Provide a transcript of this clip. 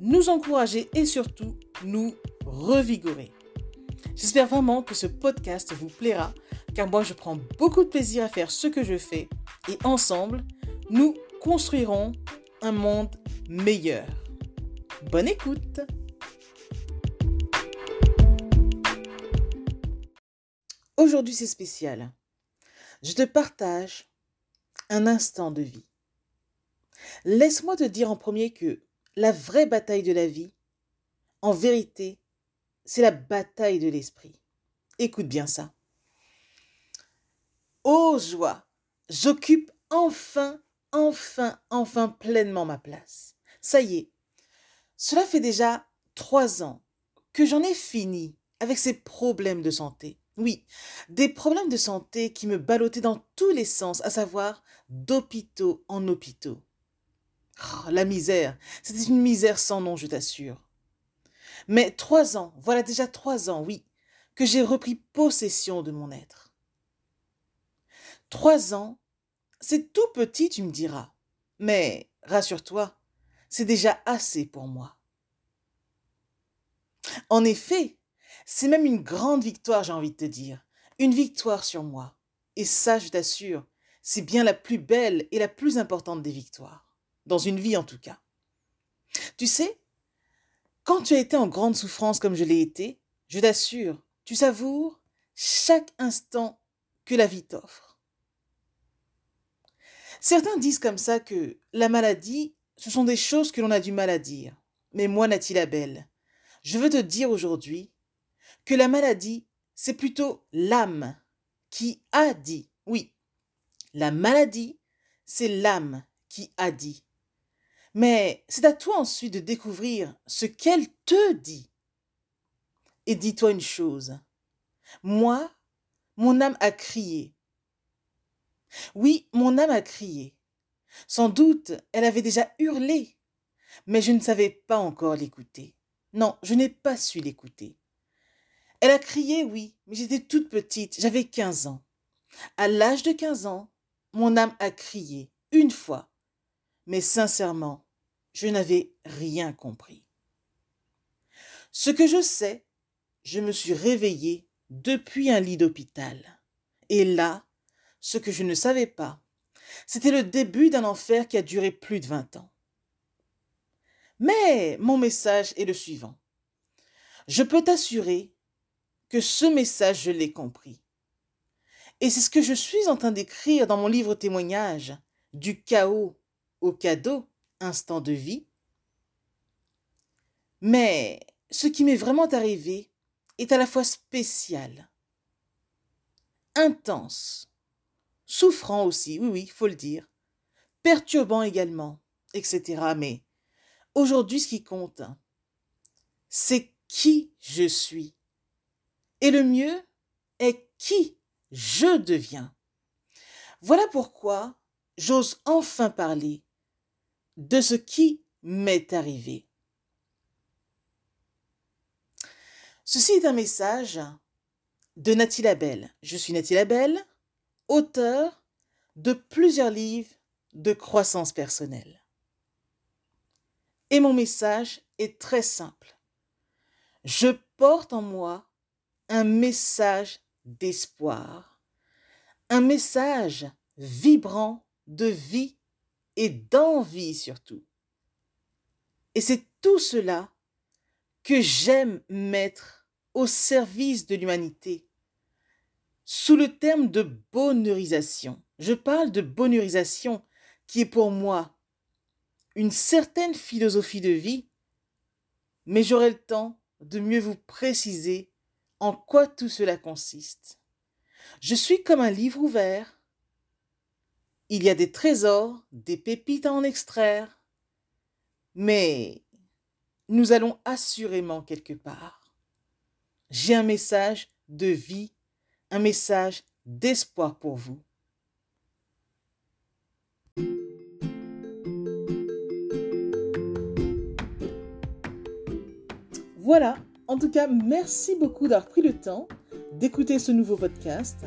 nous encourager et surtout nous revigorer. J'espère vraiment que ce podcast vous plaira car moi je prends beaucoup de plaisir à faire ce que je fais et ensemble, nous construirons un monde meilleur. Bonne écoute Aujourd'hui c'est spécial. Je te partage un instant de vie. Laisse-moi te dire en premier que la vraie bataille de la vie, en vérité, c'est la bataille de l'esprit. Écoute bien ça. Oh joie, j'occupe enfin, enfin, enfin pleinement ma place. Ça y est, cela fait déjà trois ans que j'en ai fini avec ces problèmes de santé. Oui, des problèmes de santé qui me ballottaient dans tous les sens, à savoir d'hôpitaux en hôpitaux. Oh, la misère, c'était une misère sans nom, je t'assure. Mais trois ans, voilà déjà trois ans, oui, que j'ai repris possession de mon être. Trois ans, c'est tout petit, tu me diras. Mais rassure-toi, c'est déjà assez pour moi. En effet, c'est même une grande victoire, j'ai envie de te dire. Une victoire sur moi. Et ça, je t'assure, c'est bien la plus belle et la plus importante des victoires. Dans une vie en tout cas. Tu sais, quand tu as été en grande souffrance comme je l'ai été, je t'assure, tu savoures chaque instant que la vie t'offre. Certains disent comme ça que la maladie, ce sont des choses que l'on a du mal à dire. Mais moi, Nathalie belle je veux te dire aujourd'hui que la maladie, c'est plutôt l'âme qui a dit. Oui, la maladie, c'est l'âme qui a dit. Mais c'est à toi ensuite de découvrir ce qu'elle te dit. Et dis-toi une chose. Moi, mon âme a crié. Oui, mon âme a crié. Sans doute, elle avait déjà hurlé, mais je ne savais pas encore l'écouter. Non, je n'ai pas su l'écouter. Elle a crié, oui, mais j'étais toute petite, j'avais 15 ans. À l'âge de 15 ans, mon âme a crié, une fois. Mais sincèrement, je n'avais rien compris. Ce que je sais, je me suis réveillée depuis un lit d'hôpital. Et là, ce que je ne savais pas, c'était le début d'un enfer qui a duré plus de 20 ans. Mais mon message est le suivant. Je peux t'assurer que ce message, je l'ai compris. Et c'est ce que je suis en train d'écrire dans mon livre témoignage, du chaos au cadeau, instant de vie. Mais ce qui m'est vraiment arrivé est à la fois spécial, intense, souffrant aussi, oui, oui, faut le dire, perturbant également, etc. Mais aujourd'hui, ce qui compte, c'est qui je suis et le mieux est qui je deviens. Voilà pourquoi j'ose enfin parler de ce qui m'est arrivé. Ceci est un message de Nathalie Labelle. Je suis Nathalie Labelle, auteur de plusieurs livres de croissance personnelle. Et mon message est très simple. Je porte en moi un message d'espoir, un message vibrant de vie et d'envie surtout. Et c'est tout cela que j'aime mettre au service de l'humanité sous le terme de bonheurisation. Je parle de bonheurisation qui est pour moi une certaine philosophie de vie, mais j'aurai le temps de mieux vous préciser en quoi tout cela consiste. Je suis comme un livre ouvert. Il y a des trésors, des pépites à en extraire. Mais nous allons assurément quelque part. J'ai un message de vie, un message d'espoir pour vous. Voilà, en tout cas, merci beaucoup d'avoir pris le temps d'écouter ce nouveau podcast